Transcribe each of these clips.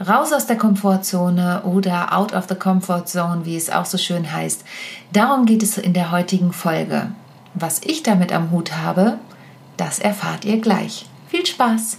Raus aus der Komfortzone oder out of the comfort zone, wie es auch so schön heißt. Darum geht es in der heutigen Folge. Was ich damit am Hut habe, das erfahrt ihr gleich. Viel Spaß!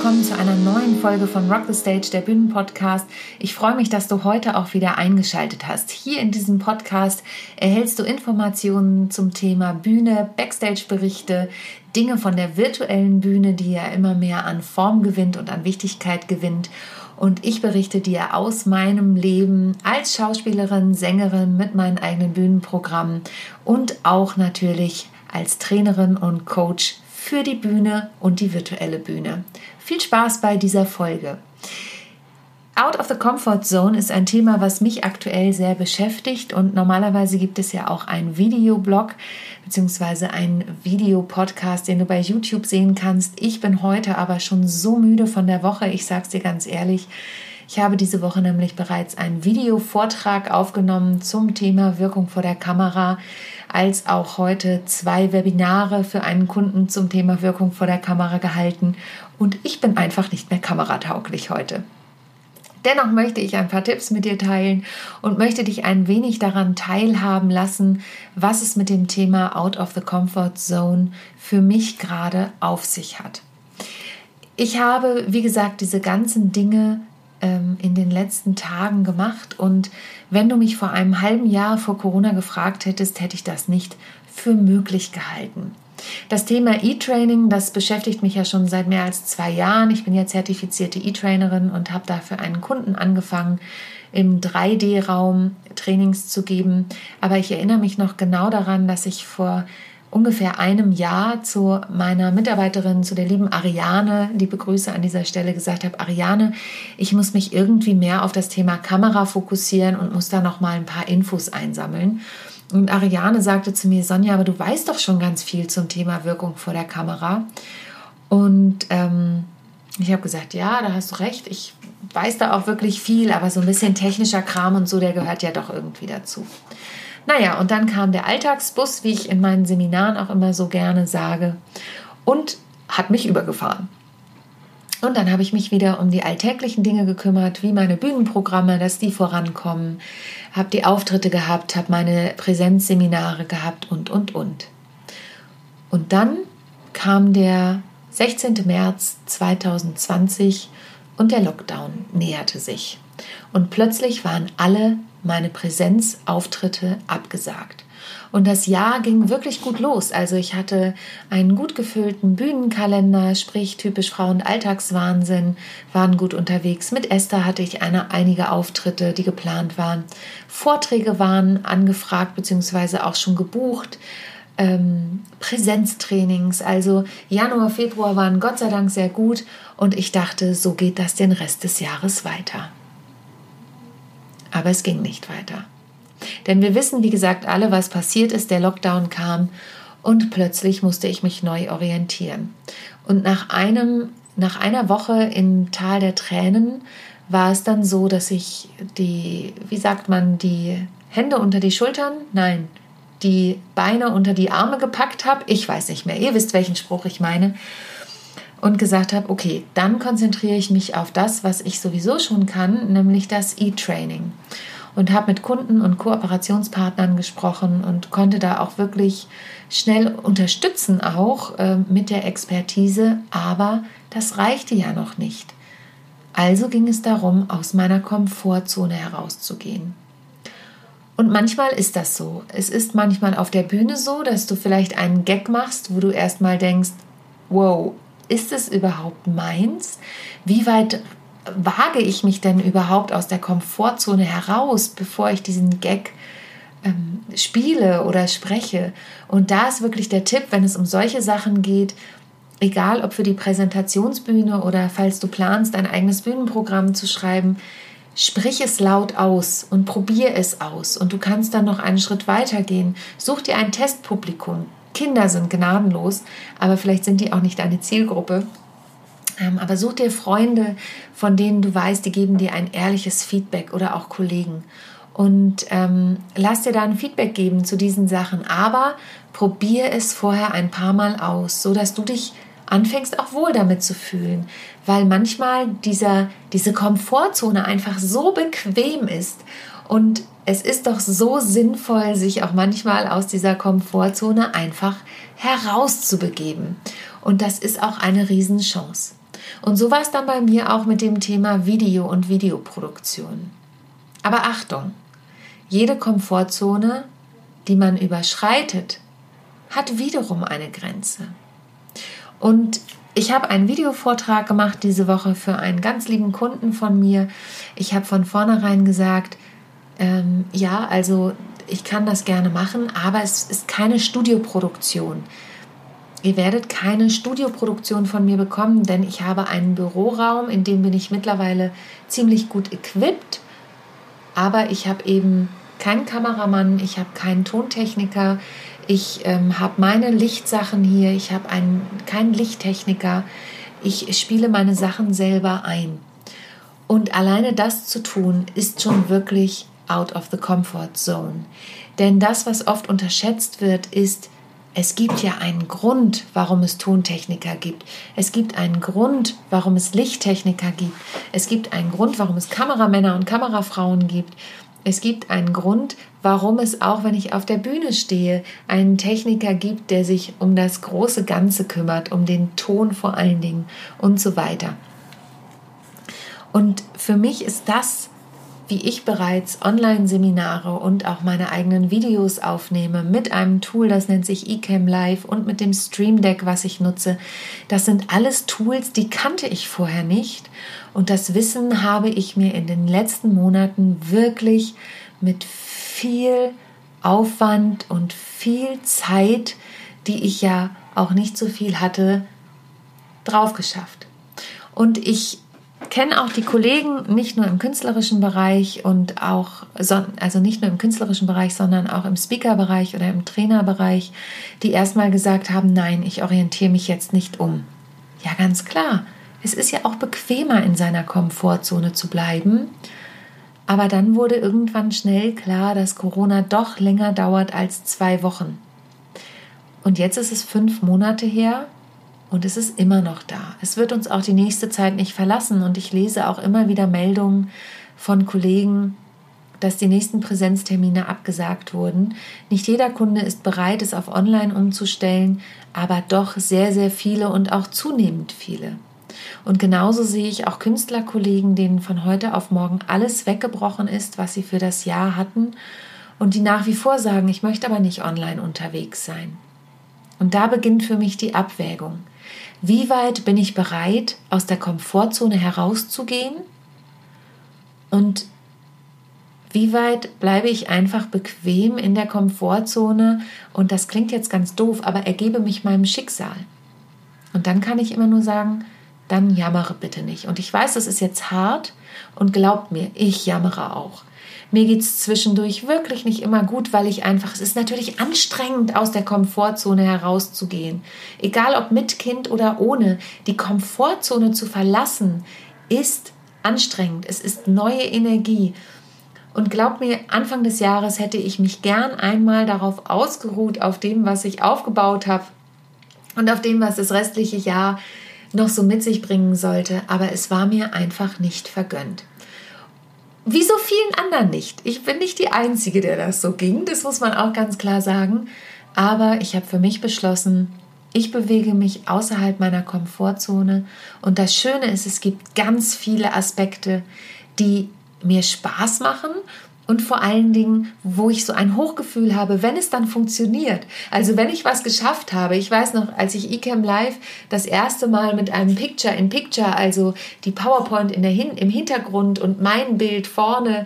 Willkommen zu einer neuen Folge von Rock the Stage, der Bühnenpodcast. Ich freue mich, dass du heute auch wieder eingeschaltet hast. Hier in diesem Podcast erhältst du Informationen zum Thema Bühne, Backstage-Berichte, Dinge von der virtuellen Bühne, die ja immer mehr an Form gewinnt und an Wichtigkeit gewinnt. Und ich berichte dir aus meinem Leben als Schauspielerin, Sängerin mit meinen eigenen Bühnenprogrammen und auch natürlich als Trainerin und Coach für die Bühne und die virtuelle Bühne. Viel Spaß bei dieser Folge. Out of the Comfort Zone ist ein Thema, was mich aktuell sehr beschäftigt und normalerweise gibt es ja auch einen Videoblog bzw. einen Videopodcast, den du bei YouTube sehen kannst. Ich bin heute aber schon so müde von der Woche, ich sage es dir ganz ehrlich. Ich habe diese Woche nämlich bereits einen Videovortrag aufgenommen zum Thema Wirkung vor der Kamera, als auch heute zwei Webinare für einen Kunden zum Thema Wirkung vor der Kamera gehalten und ich bin einfach nicht mehr kameratauglich heute. Dennoch möchte ich ein paar Tipps mit dir teilen und möchte dich ein wenig daran teilhaben lassen, was es mit dem Thema Out of the Comfort Zone für mich gerade auf sich hat. Ich habe, wie gesagt, diese ganzen Dinge ähm, in den letzten Tagen gemacht und wenn du mich vor einem halben Jahr vor Corona gefragt hättest, hätte ich das nicht für möglich gehalten. Das Thema E-Training, das beschäftigt mich ja schon seit mehr als zwei Jahren. Ich bin ja zertifizierte E-Trainerin und habe dafür einen Kunden angefangen, im 3D-Raum Trainings zu geben. Aber ich erinnere mich noch genau daran, dass ich vor ungefähr einem Jahr zu meiner Mitarbeiterin, zu der lieben Ariane, die Begrüße an dieser Stelle gesagt habe, Ariane, ich muss mich irgendwie mehr auf das Thema Kamera fokussieren und muss da noch mal ein paar Infos einsammeln. Und Ariane sagte zu mir, Sonja, aber du weißt doch schon ganz viel zum Thema Wirkung vor der Kamera. Und ähm, ich habe gesagt, ja, da hast du recht. Ich weiß da auch wirklich viel, aber so ein bisschen technischer Kram und so, der gehört ja doch irgendwie dazu. Naja, und dann kam der Alltagsbus, wie ich in meinen Seminaren auch immer so gerne sage, und hat mich übergefahren. Und dann habe ich mich wieder um die alltäglichen Dinge gekümmert, wie meine Bühnenprogramme, dass die vorankommen, habe die Auftritte gehabt, habe meine Präsenzseminare gehabt und, und, und. Und dann kam der 16. März 2020 und der Lockdown näherte sich. Und plötzlich waren alle meine Präsenzauftritte abgesagt. Und das Jahr ging wirklich gut los. Also ich hatte einen gut gefüllten Bühnenkalender, sprich typisch Frau- und Alltagswahnsinn, waren gut unterwegs. Mit Esther hatte ich eine, einige Auftritte, die geplant waren. Vorträge waren angefragt bzw. auch schon gebucht. Ähm, Präsenztrainings, also Januar, Februar waren Gott sei Dank sehr gut und ich dachte, so geht das den Rest des Jahres weiter. Aber es ging nicht weiter. Denn wir wissen, wie gesagt, alle, was passiert ist. Der Lockdown kam und plötzlich musste ich mich neu orientieren. Und nach einem, nach einer Woche im Tal der Tränen war es dann so, dass ich die, wie sagt man, die Hände unter die Schultern, nein, die Beine unter die Arme gepackt habe. Ich weiß nicht mehr. Ihr wisst, welchen Spruch ich meine. Und gesagt habe, okay, dann konzentriere ich mich auf das, was ich sowieso schon kann, nämlich das E-Training und habe mit Kunden und Kooperationspartnern gesprochen und konnte da auch wirklich schnell unterstützen, auch äh, mit der Expertise, aber das reichte ja noch nicht. Also ging es darum, aus meiner Komfortzone herauszugehen. Und manchmal ist das so. Es ist manchmal auf der Bühne so, dass du vielleicht einen Gag machst, wo du erstmal denkst, wow, ist es überhaupt meins? Wie weit wage ich mich denn überhaupt aus der Komfortzone heraus, bevor ich diesen Gag ähm, spiele oder spreche? Und da ist wirklich der Tipp, wenn es um solche Sachen geht, egal ob für die Präsentationsbühne oder falls du planst, ein eigenes Bühnenprogramm zu schreiben, sprich es laut aus und probier es aus. Und du kannst dann noch einen Schritt weiter gehen. Such dir ein Testpublikum. Kinder sind gnadenlos, aber vielleicht sind die auch nicht deine Zielgruppe. Ähm, aber such dir Freunde, von denen du weißt, die geben dir ein ehrliches Feedback oder auch Kollegen. Und ähm, lass dir da ein Feedback geben zu diesen Sachen. Aber probier es vorher ein paar Mal aus, sodass du dich anfängst auch wohl damit zu fühlen, weil manchmal dieser, diese Komfortzone einfach so bequem ist und es ist doch so sinnvoll, sich auch manchmal aus dieser Komfortzone einfach herauszubegeben. Und das ist auch eine Riesenchance. Und so war es dann bei mir auch mit dem Thema Video und Videoproduktion. Aber Achtung, jede Komfortzone, die man überschreitet, hat wiederum eine Grenze. Und ich habe einen Videovortrag gemacht diese Woche für einen ganz lieben Kunden von mir. Ich habe von vornherein gesagt, ähm, ja, also ich kann das gerne machen, aber es ist keine Studioproduktion. Ihr werdet keine Studioproduktion von mir bekommen, denn ich habe einen Büroraum, in dem bin ich mittlerweile ziemlich gut equipped. Aber ich habe eben keinen Kameramann, ich habe keinen Tontechniker, ich ähm, habe meine Lichtsachen hier, ich habe keinen Lichttechniker, ich spiele meine Sachen selber ein. Und alleine das zu tun, ist schon wirklich out of the comfort zone. Denn das, was oft unterschätzt wird, ist, es gibt ja einen Grund, warum es Tontechniker gibt. Es gibt einen Grund, warum es Lichttechniker gibt. Es gibt einen Grund, warum es Kameramänner und Kamerafrauen gibt. Es gibt einen Grund, warum es auch, wenn ich auf der Bühne stehe, einen Techniker gibt, der sich um das große Ganze kümmert, um den Ton vor allen Dingen und so weiter. Und für mich ist das, wie ich bereits Online-Seminare und auch meine eigenen Videos aufnehme mit einem Tool, das nennt sich eCam Live und mit dem Stream Deck, was ich nutze. Das sind alles Tools, die kannte ich vorher nicht. Und das Wissen habe ich mir in den letzten Monaten wirklich mit viel Aufwand und viel Zeit, die ich ja auch nicht so viel hatte, drauf geschafft. Und ich kenne auch die Kollegen nicht nur im künstlerischen Bereich und auch, also nicht nur im künstlerischen Bereich, sondern auch im Speaker-Bereich oder im Trainerbereich, die erstmal gesagt haben, nein, ich orientiere mich jetzt nicht um. Ja, ganz klar. Es ist ja auch bequemer, in seiner Komfortzone zu bleiben. Aber dann wurde irgendwann schnell klar, dass Corona doch länger dauert als zwei Wochen. Und jetzt ist es fünf Monate her und es ist immer noch da. Es wird uns auch die nächste Zeit nicht verlassen. Und ich lese auch immer wieder Meldungen von Kollegen, dass die nächsten Präsenztermine abgesagt wurden. Nicht jeder Kunde ist bereit, es auf Online umzustellen, aber doch sehr, sehr viele und auch zunehmend viele. Und genauso sehe ich auch Künstlerkollegen, denen von heute auf morgen alles weggebrochen ist, was sie für das Jahr hatten und die nach wie vor sagen, ich möchte aber nicht online unterwegs sein. Und da beginnt für mich die Abwägung. Wie weit bin ich bereit, aus der Komfortzone herauszugehen? Und wie weit bleibe ich einfach bequem in der Komfortzone? Und das klingt jetzt ganz doof, aber ergebe mich meinem Schicksal. Und dann kann ich immer nur sagen, dann jammere bitte nicht. Und ich weiß, das ist jetzt hart und glaubt mir, ich jammere auch. Mir geht es zwischendurch wirklich nicht immer gut, weil ich einfach, es ist natürlich anstrengend, aus der Komfortzone herauszugehen. Egal ob mit Kind oder ohne, die Komfortzone zu verlassen, ist anstrengend. Es ist neue Energie. Und glaub mir, Anfang des Jahres hätte ich mich gern einmal darauf ausgeruht, auf dem, was ich aufgebaut habe und auf dem, was das restliche Jahr noch so mit sich bringen sollte, aber es war mir einfach nicht vergönnt. Wie so vielen anderen nicht. Ich bin nicht die Einzige, der das so ging, das muss man auch ganz klar sagen. Aber ich habe für mich beschlossen, ich bewege mich außerhalb meiner Komfortzone und das Schöne ist, es gibt ganz viele Aspekte, die mir Spaß machen und vor allen Dingen, wo ich so ein Hochgefühl habe, wenn es dann funktioniert. Also wenn ich was geschafft habe. Ich weiß noch, als ich eCam Live das erste Mal mit einem Picture in Picture, also die PowerPoint in der Hin im Hintergrund und mein Bild vorne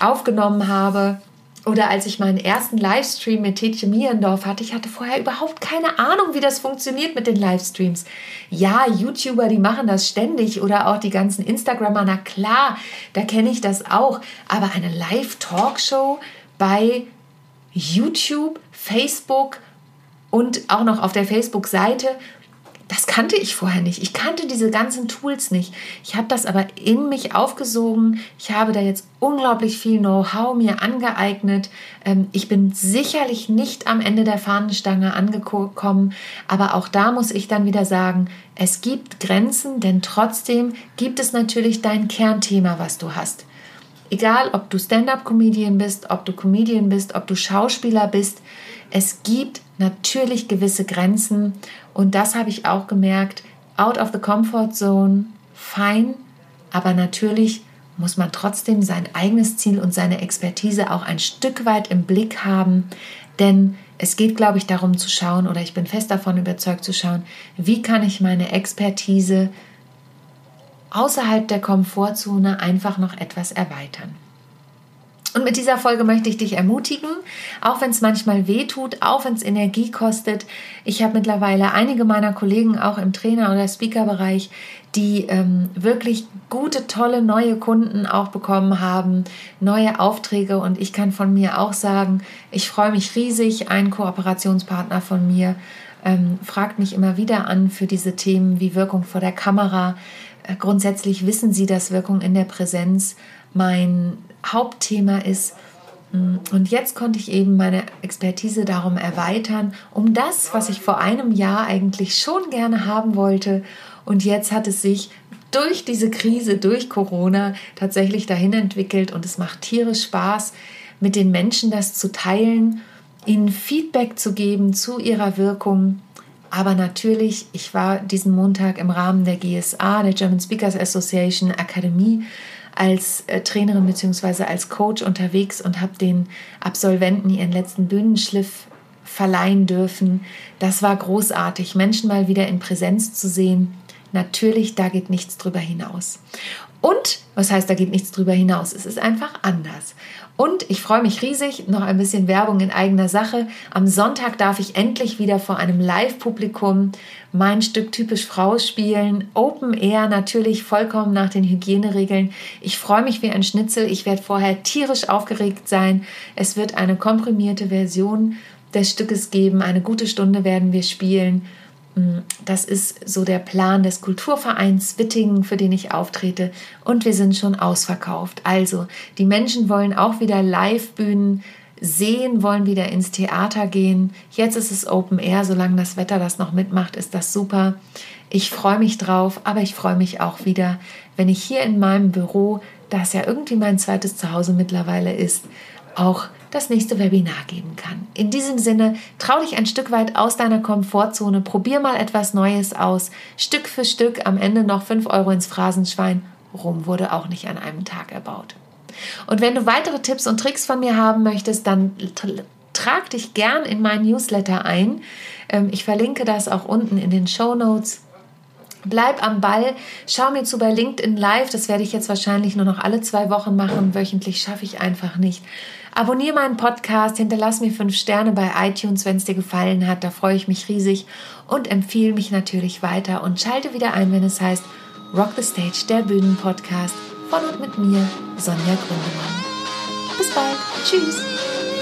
aufgenommen habe oder als ich meinen ersten Livestream mit Tietje Mierendorf hatte, ich hatte vorher überhaupt keine Ahnung, wie das funktioniert mit den Livestreams. Ja, YouTuber, die machen das ständig oder auch die ganzen Instagrammer, na klar, da kenne ich das auch. Aber eine Live-Talkshow bei YouTube, Facebook und auch noch auf der Facebook-Seite, das kannte ich vorher nicht. Ich kannte diese ganzen Tools nicht. Ich habe das aber in mich aufgesogen. Ich habe da jetzt unglaublich viel Know-how mir angeeignet. Ähm, ich bin sicherlich nicht am Ende der Fahnenstange angekommen, aber auch da muss ich dann wieder sagen, es gibt Grenzen, denn trotzdem gibt es natürlich dein Kernthema, was du hast. Egal, ob du Stand-up-Comedian bist, ob du Comedian bist, ob du Schauspieler bist, es gibt natürlich gewisse Grenzen und das habe ich auch gemerkt. Out of the comfort zone, fein, aber natürlich muss man trotzdem sein eigenes Ziel und seine Expertise auch ein Stück weit im Blick haben, denn es geht, glaube ich, darum zu schauen, oder ich bin fest davon überzeugt zu schauen, wie kann ich meine Expertise außerhalb der Komfortzone einfach noch etwas erweitern. Und mit dieser Folge möchte ich dich ermutigen, auch wenn es manchmal weh tut, auch wenn es Energie kostet. Ich habe mittlerweile einige meiner Kollegen auch im Trainer- oder Speaker-Bereich, die ähm, wirklich gute, tolle neue Kunden auch bekommen haben, neue Aufträge. Und ich kann von mir auch sagen, ich freue mich riesig. Ein Kooperationspartner von mir ähm, fragt mich immer wieder an für diese Themen wie Wirkung vor der Kamera. Äh, grundsätzlich wissen sie, dass Wirkung in der Präsenz mein Hauptthema ist. Mm, und jetzt konnte ich eben meine Expertise darum erweitern, um das, was ich vor einem Jahr eigentlich schon gerne haben wollte. Und jetzt hat es sich durch diese Krise, durch Corona tatsächlich dahin entwickelt und es macht tierisch Spaß, mit den Menschen das zu teilen, ihnen Feedback zu geben zu ihrer Wirkung. Aber natürlich, ich war diesen Montag im Rahmen der GSA, der German Speakers Association Akademie, als äh, Trainerin bzw. als Coach unterwegs und habe den Absolventen ihren letzten Bühnenschliff verleihen dürfen. Das war großartig, Menschen mal wieder in Präsenz zu sehen. Natürlich, da geht nichts drüber hinaus. Und, was heißt, da geht nichts drüber hinaus? Es ist einfach anders. Und ich freue mich riesig, noch ein bisschen Werbung in eigener Sache. Am Sonntag darf ich endlich wieder vor einem Live-Publikum mein Stück typisch Frau spielen. Open Air natürlich vollkommen nach den Hygieneregeln. Ich freue mich wie ein Schnitzel. Ich werde vorher tierisch aufgeregt sein. Es wird eine komprimierte Version des Stückes geben. Eine gute Stunde werden wir spielen. Mm, das ist so der Plan des Kulturvereins Wittingen, für den ich auftrete. Und wir sind schon ausverkauft. Also, die Menschen wollen auch wieder Live-Bühnen sehen, wollen wieder ins Theater gehen. Jetzt ist es Open Air, solange das Wetter das noch mitmacht, ist das super. Ich freue mich drauf, aber ich freue mich auch wieder, wenn ich hier in meinem Büro, das ja irgendwie mein zweites Zuhause mittlerweile ist, auch das nächste Webinar geben kann. In diesem Sinne, trau dich ein Stück weit aus deiner Komfortzone, probier mal etwas Neues aus, Stück für Stück am Ende noch 5 Euro ins Phrasenschwein. Rom wurde auch nicht an einem Tag erbaut. Und wenn du weitere Tipps und Tricks von mir haben möchtest, dann trag dich gern in meinen Newsletter ein. Ähm, ich verlinke das auch unten in den Show Notes. Bleib am Ball, schau mir zu bei LinkedIn Live. Das werde ich jetzt wahrscheinlich nur noch alle zwei Wochen machen. Wöchentlich schaffe ich einfach nicht. Abonniere meinen Podcast, hinterlass mir fünf Sterne bei iTunes, wenn es dir gefallen hat. Da freue ich mich riesig und empfehle mich natürlich weiter und schalte wieder ein, wenn es heißt Rock the Stage, der Bühnenpodcast von und mit mir, Sonja Gründemann. Bis bald. Tschüss.